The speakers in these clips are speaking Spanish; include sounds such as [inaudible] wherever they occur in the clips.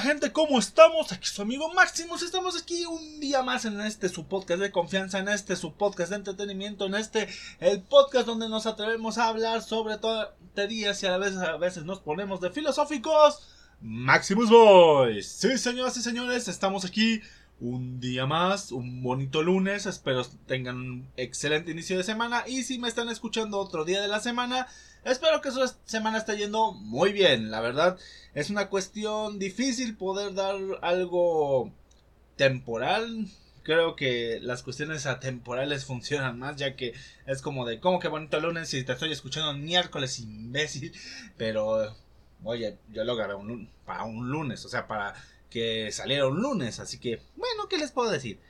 Gente, ¿cómo estamos? Aquí su amigo Maximus, estamos aquí un día más en este su podcast de confianza, en este su podcast de entretenimiento, en este el podcast donde nos atrevemos a hablar sobre tonterías y a veces, a veces nos ponemos de filosóficos. Maximus Boys. Sí, señoras y señores, estamos aquí un día más, un bonito lunes, espero tengan un excelente inicio de semana y si me están escuchando otro día de la semana, espero que su semana esté yendo muy bien, la verdad es una cuestión difícil poder dar algo temporal. Creo que las cuestiones atemporales [laughs] funcionan más, ya que es como de, ¿cómo que bonito lunes si te estoy escuchando miércoles, imbécil? Pero, oye, yo lo grabé un, para un lunes, o sea, para que saliera un lunes, así que, bueno, ¿qué les puedo decir?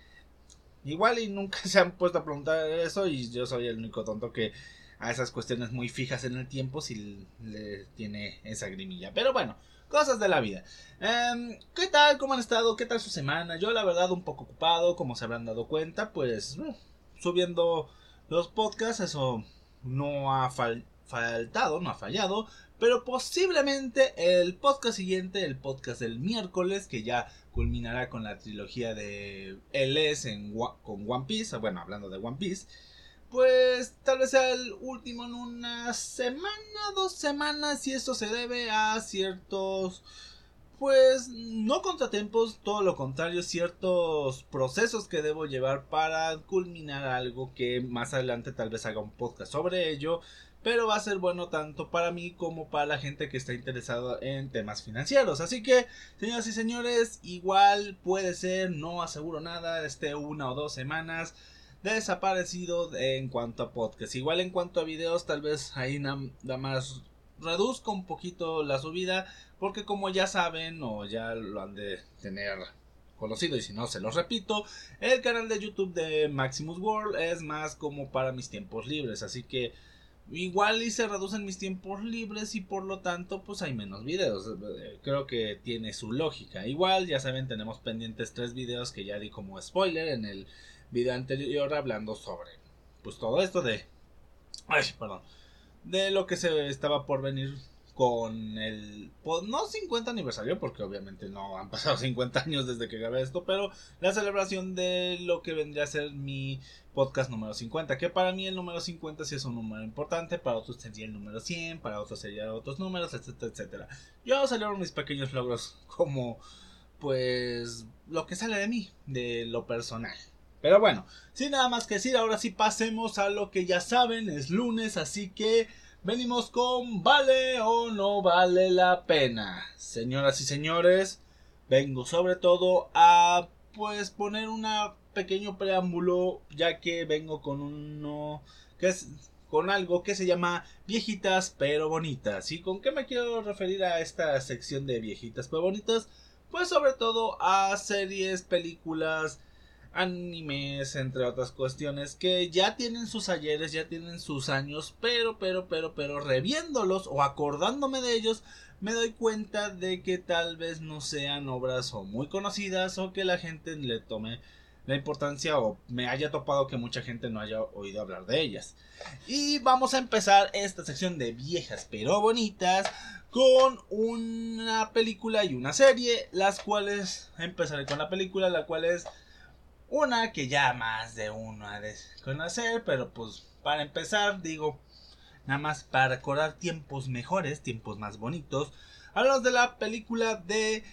Igual y nunca [laughs] se han puesto a preguntar eso y yo soy el único tonto que a esas cuestiones muy fijas en el tiempo si le tiene esa grimilla. Pero bueno, cosas de la vida. Em, ¿Qué tal? ¿Cómo han estado? ¿Qué tal su semana? Yo la verdad un poco ocupado, como se habrán dado cuenta, pues uh, subiendo los podcasts, eso no ha faltado, no ha fallado, pero posiblemente el podcast siguiente, el podcast del miércoles, que ya culminará con la trilogía de LS en, con One Piece, bueno, hablando de One Piece, pues tal vez sea el último en una semana, dos semanas, y esto se debe a ciertos, pues no contratiempos, todo lo contrario, ciertos procesos que debo llevar para culminar algo que más adelante tal vez haga un podcast sobre ello pero va a ser bueno tanto para mí como para la gente que está interesada en temas financieros. Así que, señoras y señores, igual puede ser, no aseguro nada, este una o dos semanas desaparecido en cuanto a podcast. Igual en cuanto a videos, tal vez ahí nada más reduzco un poquito la subida, porque como ya saben o ya lo han de tener conocido y si no se los repito, el canal de YouTube de Maximus World es más como para mis tiempos libres, así que Igual y se reducen mis tiempos libres y por lo tanto pues hay menos videos. Creo que tiene su lógica. Igual ya saben tenemos pendientes tres videos que ya di como spoiler en el video anterior hablando sobre pues todo esto de... Ay, perdón. De lo que se estaba por venir con el pues, no 50 aniversario porque obviamente no han pasado [laughs] 50 años desde que grabé esto pero la celebración de lo que vendría a ser mi podcast número 50 que para mí el número 50 sí es un número importante para otros sería el número 100 para otros sería otros números etcétera etcétera. Yo celebro mis pequeños logros [laughs] como pues lo que sale de mí de lo personal. Pero bueno sin nada más que decir ahora sí pasemos a lo que ya saben es lunes así que venimos con vale o no vale la pena. Señoras y señores, vengo sobre todo a pues poner un pequeño preámbulo ya que vengo con uno que es con algo que se llama viejitas pero bonitas. ¿Y con qué me quiero referir a esta sección de viejitas pero bonitas? Pues sobre todo a series, películas, animes, entre otras cuestiones, que ya tienen sus ayeres, ya tienen sus años, pero, pero, pero, pero, reviéndolos o acordándome de ellos, me doy cuenta de que tal vez no sean obras o muy conocidas o que la gente le tome la importancia o me haya topado que mucha gente no haya oído hablar de ellas. Y vamos a empezar esta sección de viejas pero bonitas con una película y una serie, las cuales empezaré con la película, la cual es una que ya más de uno ha de conocer, pero pues para empezar, digo, nada más para recordar tiempos mejores, tiempos más bonitos, hablamos de la película de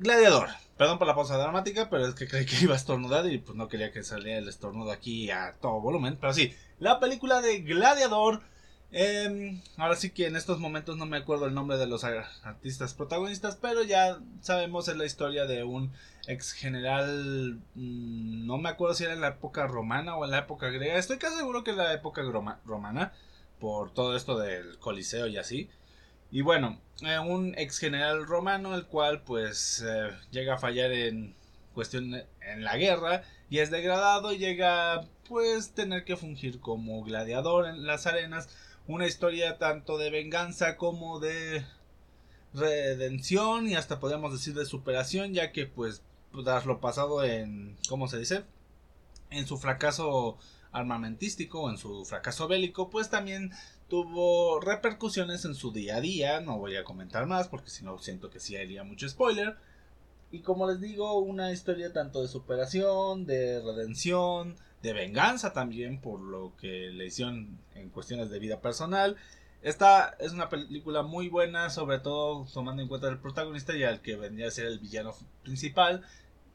Gladiador. Perdón por la pausa dramática, pero es que creí que [laughs] iba a estornudar y pues no quería que saliera el estornudo aquí a todo volumen. Pero sí, la película de Gladiador Em, ahora sí que en estos momentos no me acuerdo el nombre de los artistas protagonistas, pero ya sabemos en la historia de un ex general, mm, no me acuerdo si era en la época romana o en la época griega, estoy casi seguro que en la época romana, por todo esto del Coliseo y así. Y bueno, eh, un ex general romano, el cual pues eh, llega a fallar en cuestión en la guerra y es degradado y llega pues tener que fungir como gladiador en las arenas una historia tanto de venganza como de redención y hasta podríamos decir de superación ya que pues tras lo pasado en ¿cómo se dice? en su fracaso armamentístico en su fracaso bélico pues también tuvo repercusiones en su día a día. No voy a comentar más porque si no siento que sí haría mucho spoiler. Y como les digo, una historia tanto de superación, de redención, de venganza también por lo que le hicieron en cuestiones de vida personal. Esta es una película muy buena, sobre todo tomando en cuenta el protagonista y al que vendría a ser el villano principal.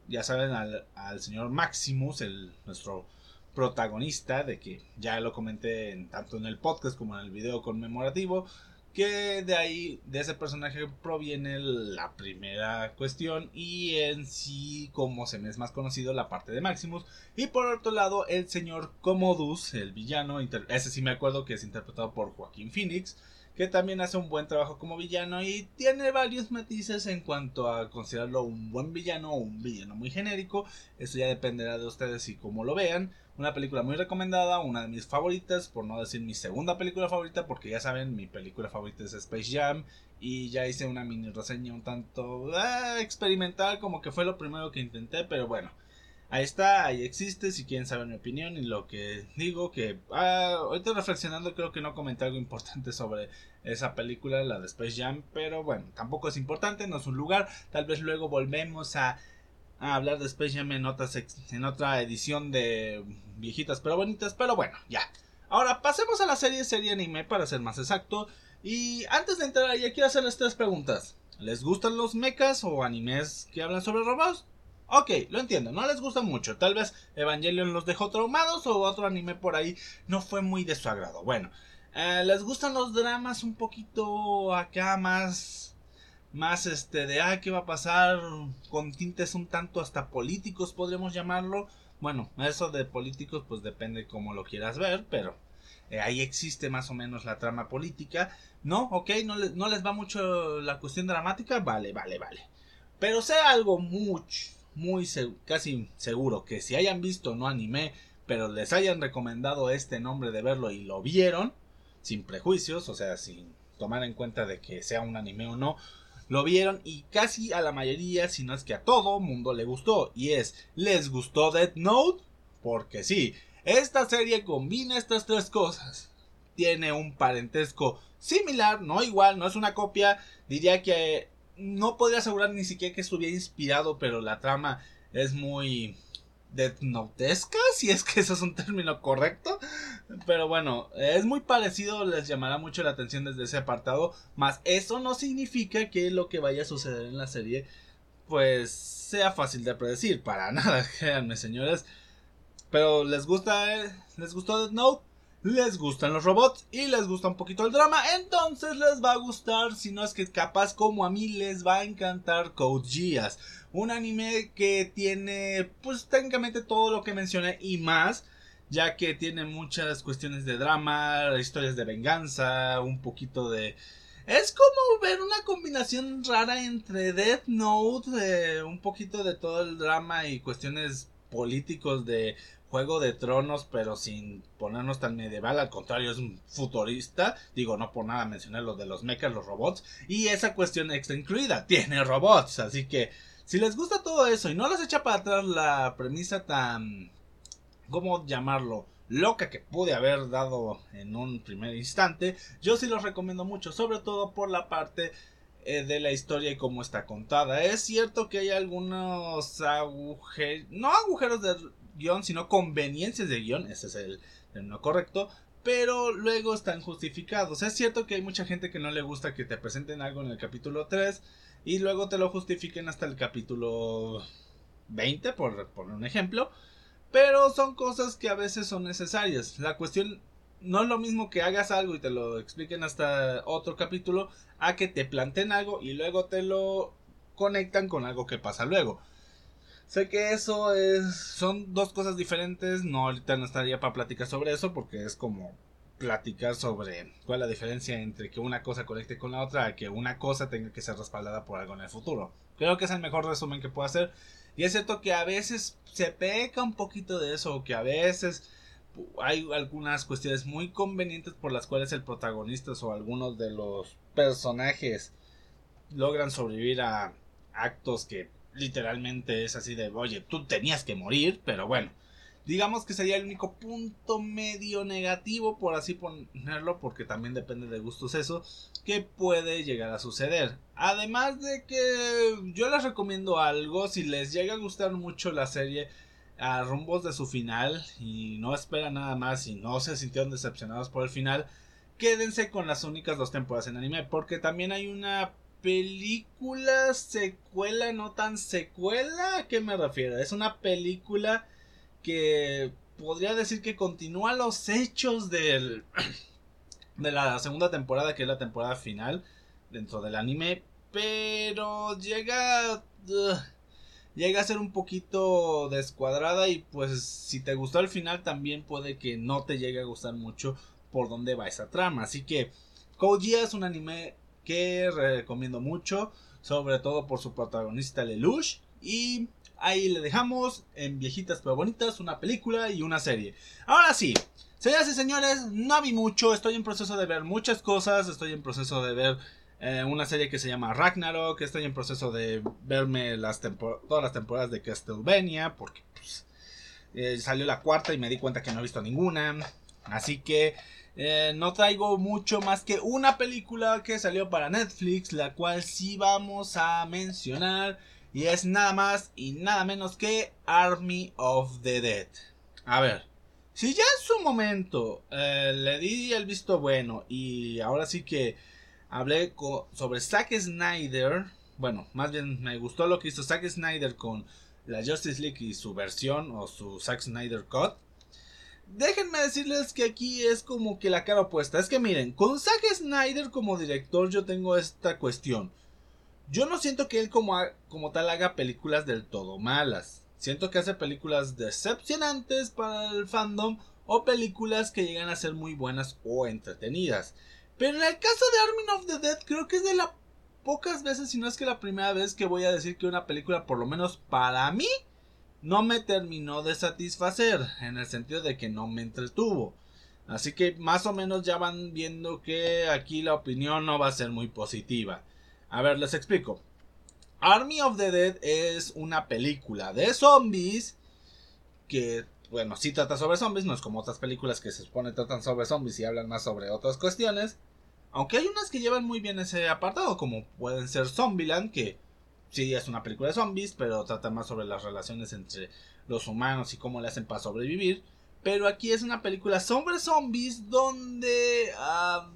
Ya saben, al, al señor Maximus, el, nuestro protagonista, de que ya lo comenté en, tanto en el podcast como en el video conmemorativo, que de ahí, de ese personaje proviene la primera cuestión y en sí, como se me es más conocido, la parte de Maximus. Y por otro lado, el señor Commodus, el villano, ese sí me acuerdo que es interpretado por Joaquín Phoenix, que también hace un buen trabajo como villano y tiene varios matices en cuanto a considerarlo un buen villano o un villano muy genérico. Eso ya dependerá de ustedes y cómo lo vean. Una película muy recomendada, una de mis favoritas, por no decir mi segunda película favorita, porque ya saben, mi película favorita es Space Jam. Y ya hice una mini reseña un tanto ah, experimental, como que fue lo primero que intenté, pero bueno. Ahí está, ahí existe, si quieren saber mi opinión y lo que digo, que ah, ahorita reflexionando creo que no comenté algo importante sobre esa película, la de Space Jam, pero bueno, tampoco es importante, no es un lugar, tal vez luego volvemos a a hablar de Space Jam en, en otra edición de viejitas pero bonitas, pero bueno, ya. Ahora pasemos a la serie, serie anime para ser más exacto. Y antes de entrar ahí, quiero hacerles tres preguntas. ¿Les gustan los mechas o animes que hablan sobre robots? Ok, lo entiendo, no les gusta mucho. Tal vez Evangelion los dejó traumados o otro anime por ahí no fue muy de su agrado. Bueno, eh, ¿les gustan los dramas un poquito acá más más este de ah qué va a pasar con tintes un tanto hasta políticos podríamos llamarlo bueno eso de políticos pues depende cómo lo quieras ver pero eh, ahí existe más o menos la trama política. No ok no, no les va mucho la cuestión dramática vale vale vale. Pero sea algo muy muy casi seguro que si hayan visto no anime pero les hayan recomendado este nombre de verlo y lo vieron sin prejuicios o sea sin tomar en cuenta de que sea un anime o no lo vieron y casi a la mayoría, si no es que a todo mundo le gustó. Y es, ¿les gustó Death Note? Porque sí, esta serie combina estas tres cosas. Tiene un parentesco similar, no igual, no es una copia. Diría que no podría asegurar ni siquiera que estuviera inspirado, pero la trama es muy Death Notesca, si es que eso es un término correcto. Pero bueno, es muy parecido, les llamará mucho la atención desde ese apartado. Más eso no significa que lo que vaya a suceder en la serie, pues sea fácil de predecir. Para [laughs] nada, créanme, señores. Pero les gusta, les gustó Death Note les gustan los robots y les gusta un poquito el drama, entonces les va a gustar, si no es que capaz como a mí les va a encantar Code Geass, un anime que tiene pues técnicamente todo lo que mencioné y más, ya que tiene muchas cuestiones de drama, historias de venganza, un poquito de... Es como ver una combinación rara entre Death Note, eh, un poquito de todo el drama y cuestiones políticos de Juego de Tronos, pero sin ponernos tan medieval, al contrario, es un futurista. Digo, no por nada mencionar lo de los mechas, los robots. Y esa cuestión extra incluida, [laughs] tiene robots. Así que, si les gusta todo eso y no les echa para atrás la premisa tan. ¿Cómo llamarlo? loca que pude haber dado en un primer instante, yo sí los recomiendo mucho, sobre todo por la parte eh, de la historia y cómo está contada. Es cierto que hay algunos agujeros, no agujeros de guion, sino conveniencias de guion, ese es el término correcto, pero luego están justificados. Es cierto que hay mucha gente que no le gusta que te presenten algo en el capítulo 3 y luego te lo justifiquen hasta el capítulo 20, por poner un ejemplo, pero son cosas que a veces son necesarias. La cuestión no es lo mismo que hagas algo y te lo expliquen hasta otro capítulo a que te planteen algo y luego te lo conectan con algo que pasa luego. Sé que eso es. Son dos cosas diferentes. No, ahorita no estaría para platicar sobre eso. Porque es como platicar sobre cuál es la diferencia entre que una cosa conecte con la otra. Que una cosa tenga que ser respaldada por algo en el futuro. Creo que es el mejor resumen que puedo hacer. Y es cierto que a veces se peca un poquito de eso. Que a veces hay algunas cuestiones muy convenientes por las cuales el protagonista o algunos de los personajes logran sobrevivir a actos que literalmente es así de, oye, tú tenías que morir, pero bueno, digamos que sería el único punto medio negativo, por así ponerlo, porque también depende de gustos eso, que puede llegar a suceder. Además de que yo les recomiendo algo, si les llega a gustar mucho la serie a rumbos de su final y no esperan nada más y no se sintieron decepcionados por el final, quédense con las únicas dos temporadas en anime, porque también hay una película secuela, no tan secuela, ¿a qué me refiero? Es una película que podría decir que continúa los hechos del, [clears throat] de la segunda temporada, que es la temporada final dentro del anime, pero llega... llega a ser un poquito descuadrada y pues si te gustó el final también puede que no te llegue a gustar mucho por dónde va esa trama. Así que Koji es un anime que recomiendo mucho, sobre todo por su protagonista Lelouch y Ahí le dejamos en viejitas pero bonitas una película y una serie. Ahora sí, señoras y señores, no vi mucho, estoy en proceso de ver muchas cosas, estoy en proceso de ver eh, una serie que se llama Ragnarok, estoy en proceso de verme las todas las temporadas de Castlevania, porque pues, eh, salió la cuarta y me di cuenta que no he visto ninguna. Así que eh, no traigo mucho más que una película que salió para Netflix, la cual sí vamos a mencionar. Y es nada más y nada menos que Army of the Dead. A ver, si ya en su momento eh, le di el visto bueno y ahora sí que hablé sobre Zack Snyder, bueno, más bien me gustó lo que hizo Zack Snyder con la Justice League y su versión o su Zack Snyder Cut. Déjenme decirles que aquí es como que la cara opuesta. Es que miren, con Zack Snyder como director yo tengo esta cuestión. Yo no siento que él como, como tal haga películas del todo malas. Siento que hace películas decepcionantes para el fandom o películas que llegan a ser muy buenas o entretenidas. Pero en el caso de Army of the Dead creo que es de las pocas veces, si no es que la primera vez que voy a decir que una película, por lo menos para mí, no me terminó de satisfacer, en el sentido de que no me entretuvo. Así que más o menos ya van viendo que aquí la opinión no va a ser muy positiva. A ver, les explico. Army of the Dead es una película de zombies que, bueno, sí trata sobre zombies, no es como otras películas que se supone tratan sobre zombies y hablan más sobre otras cuestiones. Aunque hay unas que llevan muy bien ese apartado, como pueden ser Zombieland, que sí es una película de zombies, pero trata más sobre las relaciones entre los humanos y cómo le hacen para sobrevivir. Pero aquí es una película sobre zombies donde ah,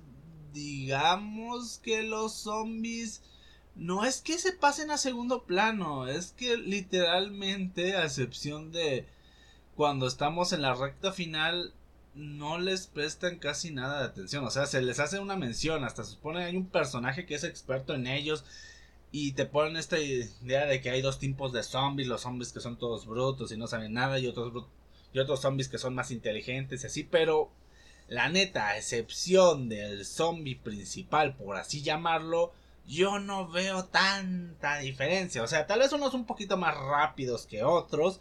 digamos que los zombies no es que se pasen a segundo plano, es que literalmente, a excepción de cuando estamos en la recta final, no les prestan casi nada de atención. O sea, se les hace una mención, hasta se supone hay un personaje que es experto en ellos. Y te ponen esta idea de que hay dos tipos de zombies, los zombies que son todos brutos y no saben nada, y otros, y otros zombies que son más inteligentes y así, pero la neta, a excepción del zombie principal, por así llamarlo, yo no veo tanta diferencia. O sea, tal vez unos un poquito más rápidos que otros.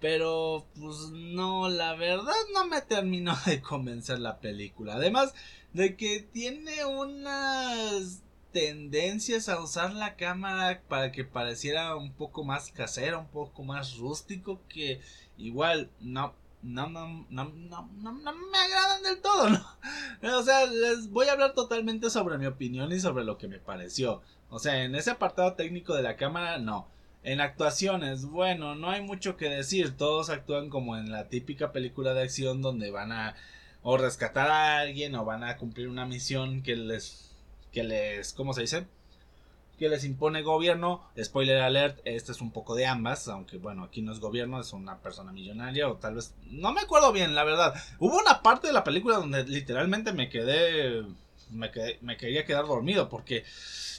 Pero, pues no, la verdad no me terminó de convencer la película. Además de que tiene unas tendencias a usar la cámara para que pareciera un poco más casera, un poco más rústico, que igual no, no, no, no, no, no, me agradan del todo, ¿no? O sea, les voy a hablar totalmente sobre mi opinión y sobre lo que me pareció. O sea, en ese apartado técnico de la cámara, no. En actuaciones, bueno, no hay mucho que decir. Todos actúan como en la típica película de acción donde van a o rescatar a alguien o van a cumplir una misión que les que les ¿cómo se dice? que les impone gobierno. Spoiler alert, este es un poco de ambas, aunque bueno, aquí no es gobierno, es una persona millonaria o tal vez... No me acuerdo bien, la verdad. Hubo una parte de la película donde literalmente me quedé... Me, quedé, me quería quedar dormido porque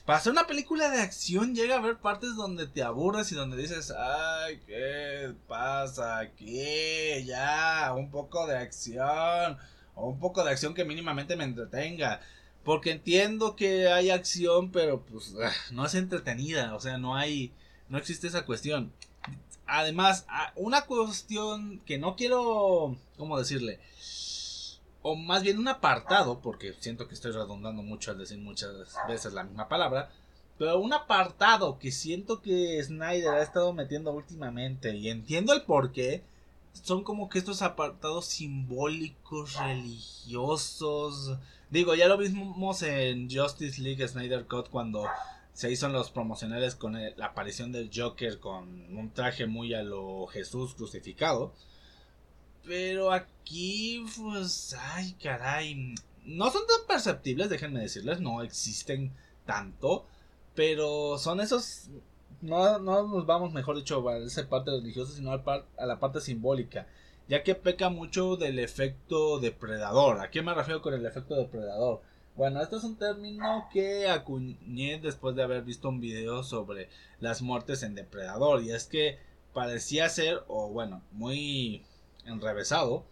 para hacer una película de acción llega a haber partes donde te aburres y donde dices, ay, ¿qué pasa aquí? Ya, un poco de acción. O un poco de acción que mínimamente me entretenga. Porque entiendo que hay acción, pero pues ah, no es entretenida. O sea, no hay. No existe esa cuestión. Además, ah, una cuestión que no quiero. ¿Cómo decirle? O más bien un apartado, porque siento que estoy redundando mucho al decir muchas veces la misma palabra. Pero un apartado que siento que Snyder ha estado metiendo últimamente. Y entiendo el por qué. son como que estos apartados simbólicos, religiosos. Digo, ya lo vimos en Justice League Snyder Cut cuando se hizo en los promocionales con la aparición del Joker con un traje muy a lo Jesús crucificado. Pero aquí, pues, ay, caray. No son tan perceptibles, déjenme decirles, no existen tanto. Pero son esos. No, no nos vamos, mejor dicho, a esa parte religiosa, sino a la parte simbólica. Ya que peca mucho del efecto depredador. ¿A qué me refiero con el efecto depredador? Bueno, este es un término que acuñé después de haber visto un video sobre las muertes en depredador. Y es que parecía ser, o bueno, muy enrevesado.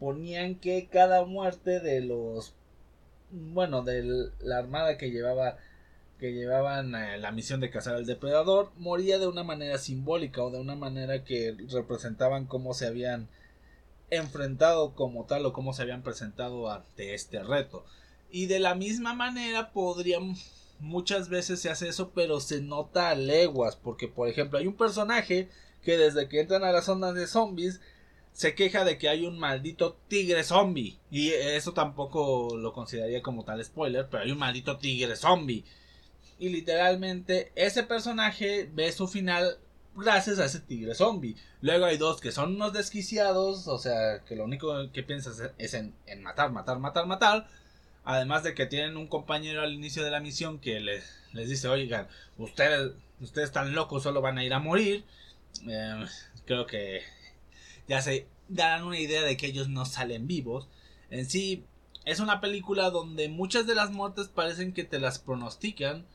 Ponían que cada muerte de los. Bueno, de la armada que llevaba. Que llevaban eh, la misión de cazar al depredador. Moría de una manera simbólica o de una manera que representaban cómo se habían enfrentado como tal o cómo se habían presentado ante este reto. Y de la misma manera podrían muchas veces se hace eso, pero se nota a leguas, porque por ejemplo hay un personaje que desde que entran a las zonas de zombies se queja de que hay un maldito tigre zombie. Y eso tampoco lo consideraría como tal spoiler, pero hay un maldito tigre zombie. Y literalmente ese personaje ve su final gracias a ese tigre zombie. Luego hay dos que son unos desquiciados, o sea, que lo único que piensas es en, matar, matar, matar, matar. Además de que tienen un compañero al inicio de la misión que les, les dice, oigan, ustedes, ustedes están locos, solo van a ir a morir. Eh, creo que ya se darán una idea de que ellos no salen vivos. En sí, es una película donde muchas de las muertes parecen que te las pronostican.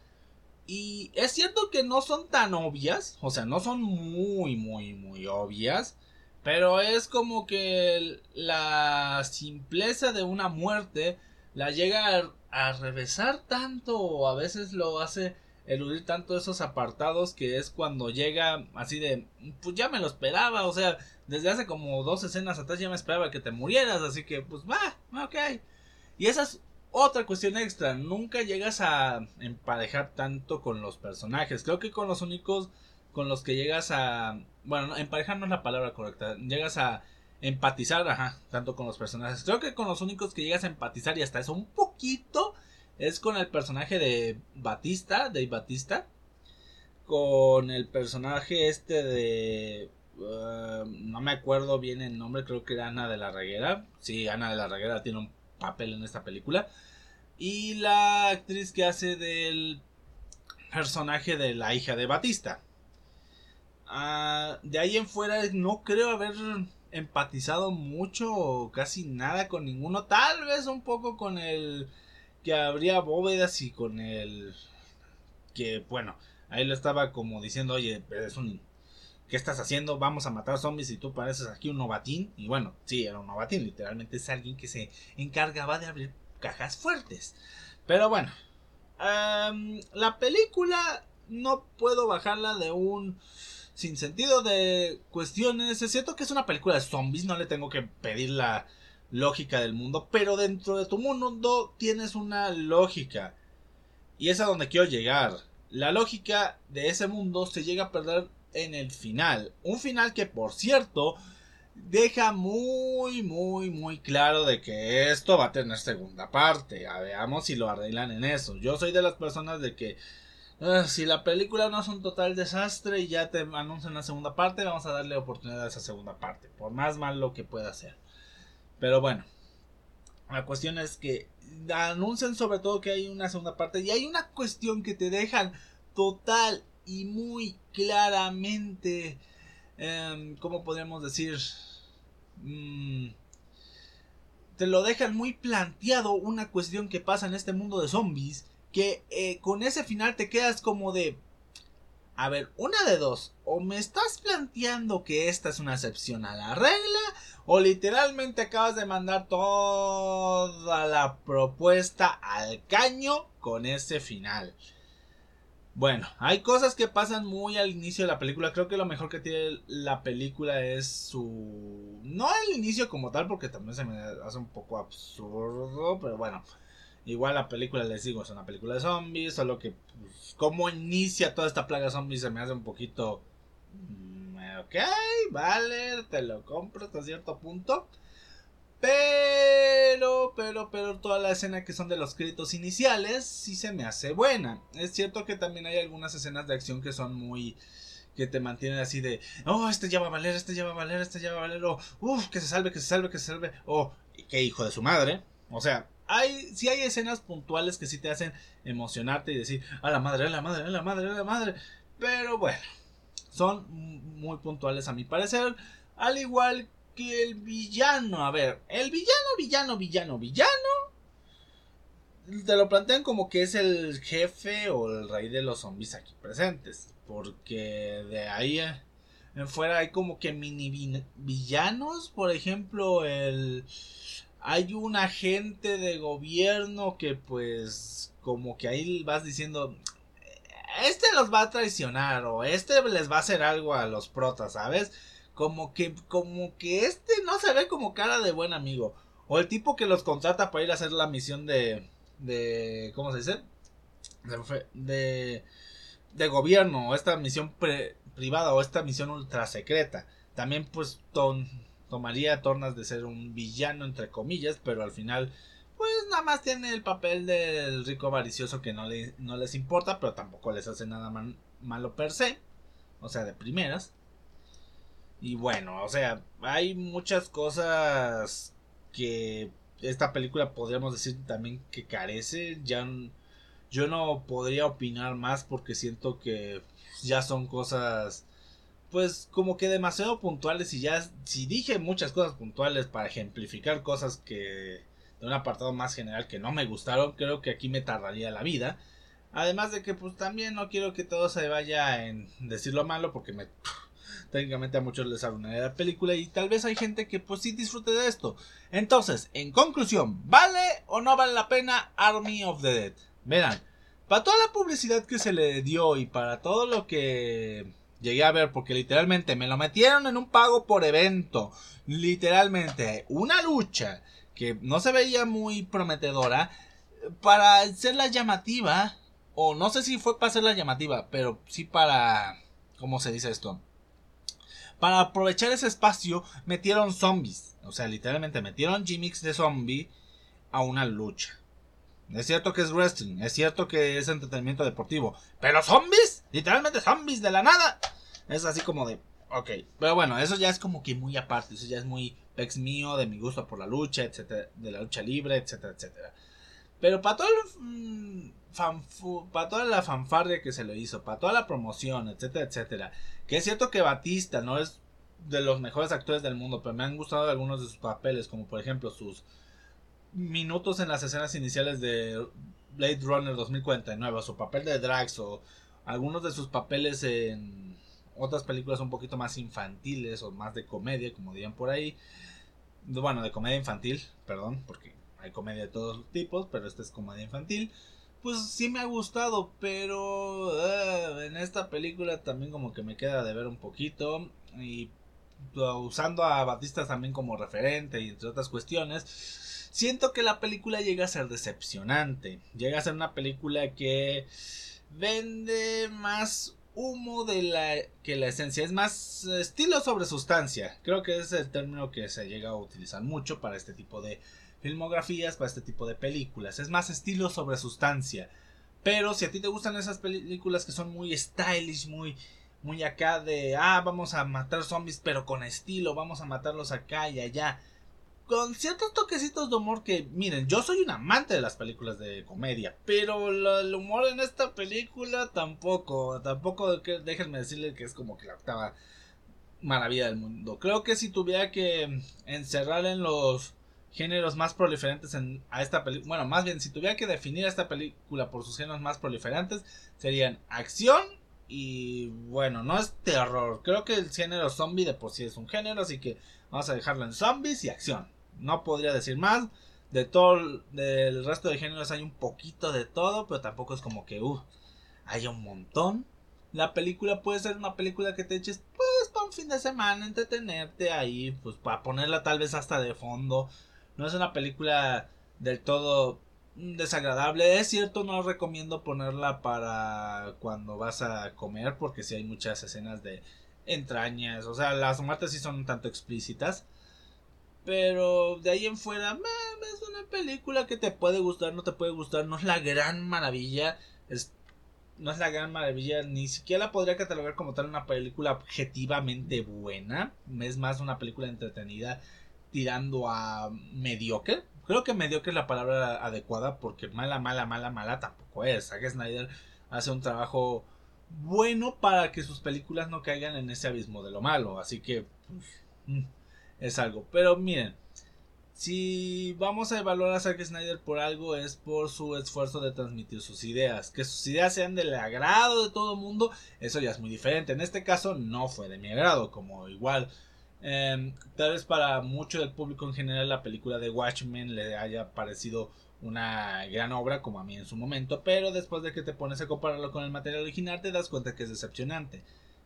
Y es cierto que no son tan obvias, o sea, no son muy, muy, muy obvias. Pero es como que la simpleza de una muerte la llega a, revesar tanto o a veces lo hace eludir tanto esos apartados que es cuando llega así de pues ya me lo esperaba o sea desde hace como dos escenas atrás ya me esperaba que te murieras así que pues va ok y esa es otra cuestión extra nunca llegas a emparejar tanto con los personajes creo que con los únicos con los que llegas a bueno emparejar no es la palabra correcta llegas a empatizar, ajá, tanto con los personajes. Creo que con los únicos que llegas a empatizar y hasta eso un poquito es con el personaje de Batista, de Batista, con el personaje este de uh, no me acuerdo bien el nombre, creo que era Ana de la Reguera. Sí, Ana de la Reguera tiene un papel en esta película. Y la actriz que hace del personaje de la hija de Batista. Uh, de ahí en fuera no creo haber empatizado mucho o casi nada con ninguno. Tal vez un poco con el que habría bóvedas y con el que, bueno, ahí lo estaba como diciendo, oye, es un... ¿Qué estás haciendo? Vamos a matar zombies y tú pareces aquí un novatín. Y bueno, sí, era un novatín. Literalmente es alguien que se encargaba de abrir cajas fuertes. Pero bueno, la película no puedo bajarla de un sin sentido de cuestiones. Es cierto que es una película de zombies, no le tengo que pedir la lógica del mundo, pero dentro de tu mundo tienes una lógica. Y es a donde quiero llegar. La lógica de ese mundo se llega a perder en el final. Un final que, por cierto, deja muy, muy, muy claro de que esto va a tener segunda parte. veamos si lo arreglan en eso. Yo soy de las personas de que Ah, si la película no es un total desastre y ya te anuncian la segunda parte, vamos a darle oportunidad a esa segunda parte, por más malo que pueda ser. Pero bueno, la cuestión es que anuncian sobre todo que hay una segunda parte y hay una cuestión que te dejan total y muy claramente, eh, ¿cómo podríamos decir? Mm, te lo dejan muy planteado una cuestión que pasa en este mundo de zombies que eh, con ese final te quedas como de... A ver, una de dos. O me estás planteando que esta es una excepción a la regla. O literalmente acabas de mandar toda la propuesta al caño con ese final. Bueno, hay cosas que pasan muy al inicio de la película. Creo que lo mejor que tiene la película es su... No el inicio como tal, porque también se me hace un poco absurdo. Pero bueno, Igual la película, les digo, es una película de zombies, solo que pues, cómo inicia toda esta plaga zombies se me hace un poquito mm, ok, vale, te lo compro hasta cierto punto. Pero, pero, pero toda la escena que son de los créditos iniciales sí se me hace buena. Es cierto que también hay algunas escenas de acción que son muy que te mantienen así de, oh, este ya va a valer, este ya va a valer, este ya va a valer, o, uff, que se salve, que se salve, que se salve, o, qué hijo de su madre. O sea, hay, sí hay escenas puntuales que sí te hacen emocionarte y decir, a la madre, a la madre, a la madre, a la madre. Pero bueno, son muy puntuales a mi parecer. Al igual que el villano. A ver, el villano, villano, villano, villano. Te lo plantean como que es el jefe o el rey de los zombies aquí presentes. Porque de ahí en fuera hay como que mini villanos. Por ejemplo, el hay un agente de gobierno que pues como que ahí vas diciendo este los va a traicionar o este les va a hacer algo a los protas, ¿sabes? Como que como que este no se ve como cara de buen amigo o el tipo que los contrata para ir a hacer la misión de de ¿cómo se dice? de de gobierno o esta misión privada o esta misión ultra secreta. También pues tomaría tornas de ser un villano entre comillas, pero al final pues nada más tiene el papel del rico avaricioso que no, le, no les importa, pero tampoco les hace nada malo per se, o sea, de primeras. Y bueno, o sea, hay muchas cosas que esta película podríamos decir también que carece, ya yo no podría opinar más porque siento que ya son cosas pues como que demasiado puntuales y ya si dije muchas cosas puntuales para ejemplificar cosas que de un apartado más general que no me gustaron, creo que aquí me tardaría la vida. Además de que pues también no quiero que todo se vaya en decir lo malo porque me técnicamente a muchos les arruinaría la película y tal vez hay gente que pues sí disfrute de esto. Entonces, en conclusión, ¿vale o no vale la pena Army of the Dead? Verán, para toda la publicidad que se le dio y para todo lo que llegué a ver porque literalmente me lo metieron en un pago por evento. Literalmente, una lucha que no se veía muy prometedora para hacerla llamativa. O no sé si fue para hacerla llamativa, pero sí para... ¿Cómo se dice esto? Para aprovechar ese espacio metieron zombies. O sea, literalmente metieron gimmicks de zombie a una lucha. Es cierto que es wrestling, es cierto que es entretenimiento deportivo, pero zombies, literalmente zombies de la nada. Es así como de, ok, pero bueno, eso ya es como que muy aparte, eso ya es muy pex mío, de mi gusto por la lucha, etcétera, de la lucha libre, etcétera, etcétera. Pero para todo el, para toda la fanfarria que se le hizo, para toda la promoción, etcétera, etcétera, que es cierto que Batista no es de los mejores actores del mundo, pero me han gustado algunos de sus papeles, como por ejemplo sus minutos en las escenas iniciales de Blade Runner 2049, su papel de Drax o algunos de sus papeles en otras películas un poquito más infantiles o más de comedia, como dirían por ahí. Bueno, de comedia infantil, perdón, porque hay comedia de todos tipos, pero esta es comedia infantil. Pues sí me ha gustado, pero ah, en esta película también como que me queda de ver un poquito. Y usando a Batista también como referente y entre otras cuestiones siento que la película llega a ser decepcionante. Llega a ser una película que vende más humo de la que la esencia. Es más estilo sobre sustancia. Creo que es el término que se llega a utilizar mucho para este tipo de filmografías, para este tipo de películas. Es más estilo sobre sustancia. Pero si a ti te gustan esas películas que son muy stylish, muy muy acá de ah, vamos a matar zombies pero con estilo, vamos a matarlos acá y allá con ciertos toquecitos de humor que, miren, yo soy un amante de las películas de comedia, pero el humor en esta película tampoco, tampoco déjenme decirle que es como que la octava maravilla del mundo. Creo que si tuviera que encerrar en los géneros más proliferantes en, a esta película, bueno, más bien si tuviera que definir a esta película por sus géneros más proliferantes, serían acción y bueno, no es terror. Creo que el género zombie de por sí es un género, así que vamos a dejarlo en zombies y acción no podría decir más. De todo, del resto de géneros hay un poquito de todo, pero tampoco es como que, uh, hay un montón. La película puede ser una película que te eches, pues, para un fin de semana, entretenerte ahí, pues, para ponerla tal vez hasta de fondo. No es una película del todo desagradable. Es cierto, no recomiendo ponerla para cuando vas a comer, porque si hay muchas escenas de entrañas. O sea, las muertes sí son un tanto explícitas. Pero de ahí en fuera, es una película que te puede gustar, no te puede gustar, no es la gran maravilla. Es, no es la gran maravilla, ni siquiera la podría catalogar como tal una película objetivamente buena. Es más una película entretenida tirando a mediocre. Creo que mediocre es la palabra adecuada porque mala, mala, mala, mala tampoco es. Zack Snyder hace un trabajo bueno para que sus películas no caigan en ese abismo de lo malo. Así que pues, mm, es algo. Pero miren, si vamos a evaluar a Zack Snyder por algo es por su esfuerzo de transmitir sus ideas. Que sus ideas sean del agrado de todo el mundo, eso ya es muy diferente. En este caso no fue de mi agrado, como igual. Em, tal vez para mucho del público en general la película de Watchmen le haya parecido una gran obra como a mí en su momento, pero después de que te pones a compararlo con el material original te das cuenta que es decepcionante.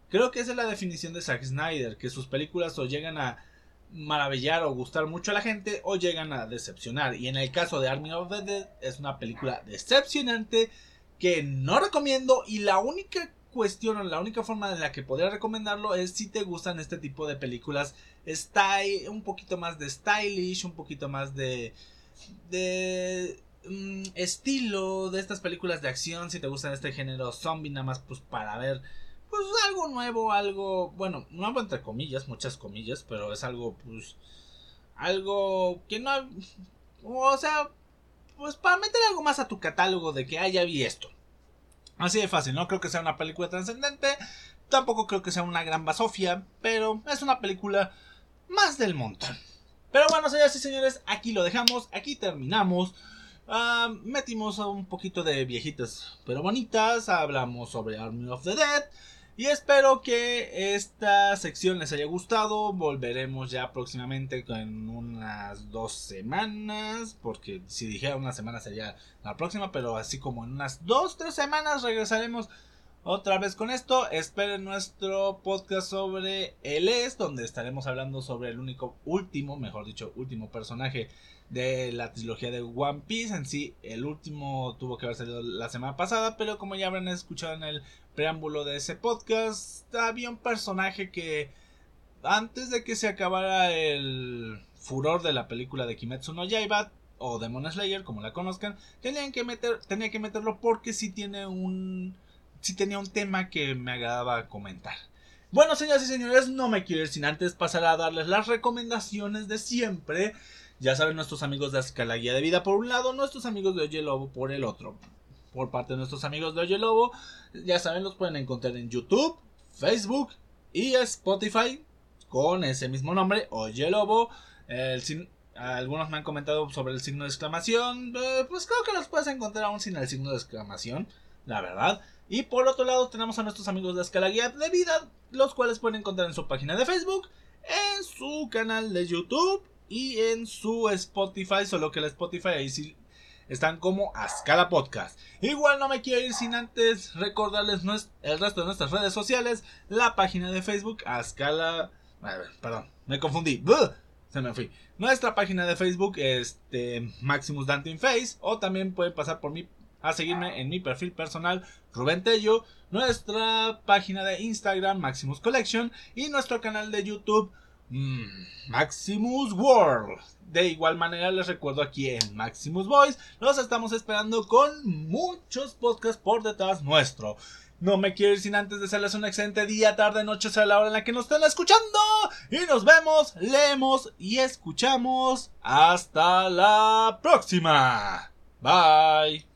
Creo que esa es la definición de Zack Snyder, que sus películas o llegan a maravillar o gustar mucho a la gente o llegan a decepcionar. Y en el caso de Army of the Dead es una película decepcionante que no recomiendo y la única cuestión o la única forma en la que podría recomendarlo es si te gustan este tipo de películas un poquito más de stylish, un poquito más de de mm, estilo de estas películas de acción, si te gustan este género zombie nada más pues para ver pues algo nuevo, algo, bueno, nuevo entre comillas, muchas comillas, pero es algo, pues, algo que no, o sea, pues para meter algo más a tu catálogo de que, ah, ya vi esto. Así de fácil, no creo que sea una película trascendente, tampoco creo que sea una gran basofia, pero es una película más del montón. Pero bueno, señoras y señores, aquí lo dejamos, aquí terminamos. Uh, metimos un poquito de viejitas pero bonitas, hablamos sobre Army of the Dead. Y espero que esta sección les haya gustado. Volveremos ya próximamente en unas dos semanas. Porque si dijera una semana sería la próxima. Pero así como en unas dos, tres semanas regresaremos otra vez con esto. Esperen nuestro podcast sobre el es. Donde estaremos hablando sobre el único, último, mejor dicho, último personaje de la trilogía de One Piece. En sí, el último tuvo que haber salido la semana pasada, pero como ya habrán escuchado en el preámbulo de ese podcast, había un personaje que antes de que se acabara el furor de la película de Kimetsu no Yaiba o Demon Slayer, como la conozcan, tenían que meter, tenía que meterlo porque si tiene un, si tenía un tema que me agradaba comentar. Bueno, señoras y señores, no me quiero ir sin antes pasar a darles las recomendaciones de siempre. Ya saben nuestros amigos de Escala Guía de Vida por un lado, nuestros amigos de Oye Lobo por el otro. Por parte de nuestros amigos de Oye Lobo, ya saben, los pueden encontrar en YouTube, Facebook y Spotify con ese mismo nombre, Oye Lobo. algunos me han comentado sobre el signo de exclamación, eh, pues creo que los puedes encontrar aún sin el signo de exclamación, la verdad. Y por otro lado tenemos a nuestros amigos de Escala Guía de Vida, los cuales pueden encontrar en su página de Facebook, en su canal de YouTube y en su Spotify, solo que el Spotify ahí sí están como Ascala Podcast. Igual no me quiero ir sin antes recordarles el resto de nuestras redes sociales, la página de Facebook Ascala, perdón, me confundí, se me fui. Nuestra página de Facebook este Maximus Dante Face o también pueden pasar por mí a seguirme en mi perfil personal Rubén Tello, nuestra página de Instagram Maximus Collection y nuestro canal de YouTube Mm, Maximus World. De igual manera les recuerdo aquí en Maximus Voice, los estamos esperando con muchos podcasts por detrás nuestro. No me quiero ir sin antes desearles un excelente día, tarde, noche, sea la hora en la que nos estén escuchando. Y nos vemos, leemos y escuchamos. Hasta la próxima. Bye.